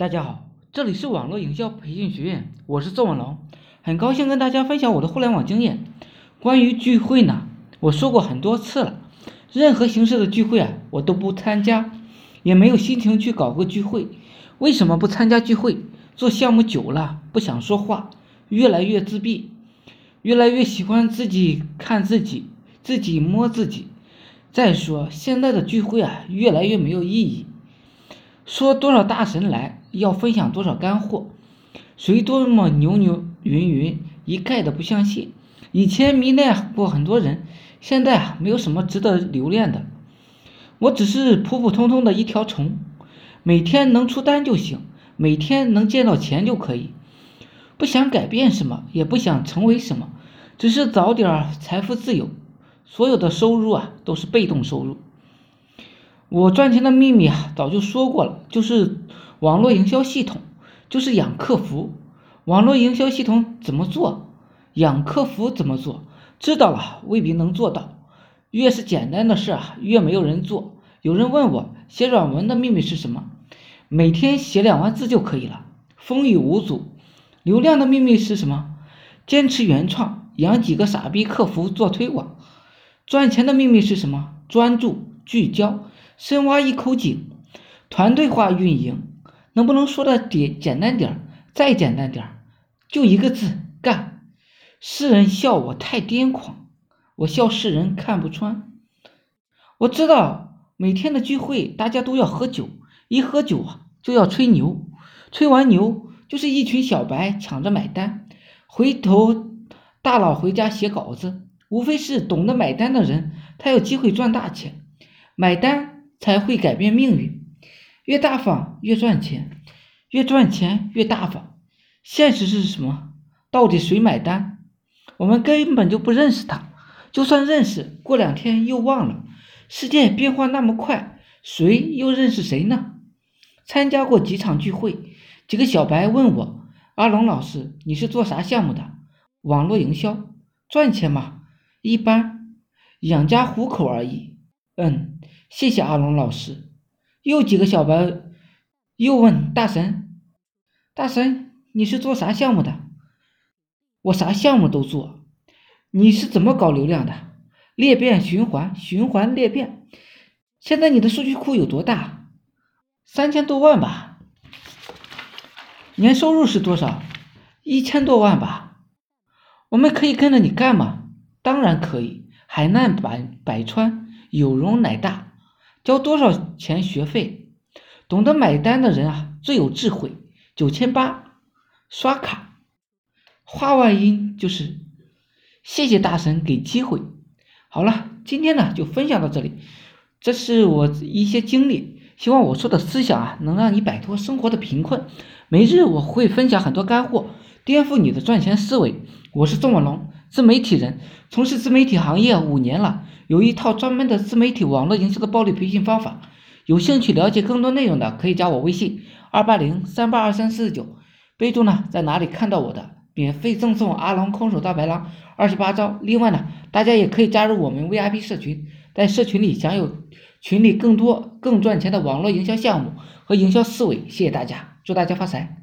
大家好，这里是网络营销培训学院，我是邹文龙，很高兴跟大家分享我的互联网经验。关于聚会呢，我说过很多次了，任何形式的聚会啊，我都不参加，也没有心情去搞个聚会。为什么不参加聚会？做项目久了，不想说话，越来越自闭，越来越喜欢自己看自己，自己摸自己。再说现在的聚会啊，越来越没有意义。说多少大神来，要分享多少干货，谁多么牛牛云云，一概的不相信。以前迷恋过很多人，现在啊，没有什么值得留恋的。我只是普普通通的一条虫，每天能出单就行，每天能见到钱就可以。不想改变什么，也不想成为什么，只是早点财富自由。所有的收入啊，都是被动收入。我赚钱的秘密啊，早就说过了，就是网络营销系统，就是养客服。网络营销系统怎么做？养客服怎么做？知道了未必能做到。越是简单的事啊，越没有人做。有人问我写软文的秘密是什么？每天写两万字就可以了，风雨无阻。流量的秘密是什么？坚持原创，养几个傻逼客服做推广。赚钱的秘密是什么？专注聚焦。深挖一口井，团队化运营，能不能说的简简单点儿？再简单点儿，就一个字干。世人笑我太癫狂，我笑世人看不穿。我知道每天的聚会大家都要喝酒，一喝酒啊就要吹牛，吹完牛就是一群小白抢着买单。回头大佬回家写稿子，无非是懂得买单的人，他有机会赚大钱，买单。才会改变命运，越大方越赚钱，越赚钱越大方。现实是什么？到底谁买单？我们根本就不认识他，就算认识，过两天又忘了。世界变化那么快，谁又认识谁呢？参加过几场聚会，几个小白问我：“阿龙老师，你是做啥项目的？网络营销，赚钱吗？一般，养家糊口而已。”嗯。谢谢阿龙老师。又几个小白又问大神：“大神，你是做啥项目的？”我啥项目都做。你是怎么搞流量的？裂变循环，循环裂变。现在你的数据库有多大？三千多万吧。年收入是多少？一千多万吧。我们可以跟着你干吗？当然可以。海纳百百川，有容乃大。交多少钱学费？懂得买单的人啊，最有智慧。九千八，刷卡。话外音就是，谢谢大神给机会。好了，今天呢就分享到这里。这是我一些经历，希望我说的思想啊，能让你摆脱生活的贫困。每日我会分享很多干货，颠覆你的赚钱思维。我是宋文龙，自媒体人，从事自媒体行业五年了。有一套专门的自媒体网络营销的暴力培训方法，有兴趣了解更多内容的可以加我微信二八零三八二三四九，备注呢在哪里看到我的，免费赠送阿龙空手道白狼二十八招。另外呢，大家也可以加入我们 VIP 社群，在社群里享有群里更多更赚钱的网络营销项目和营销思维。谢谢大家，祝大家发财。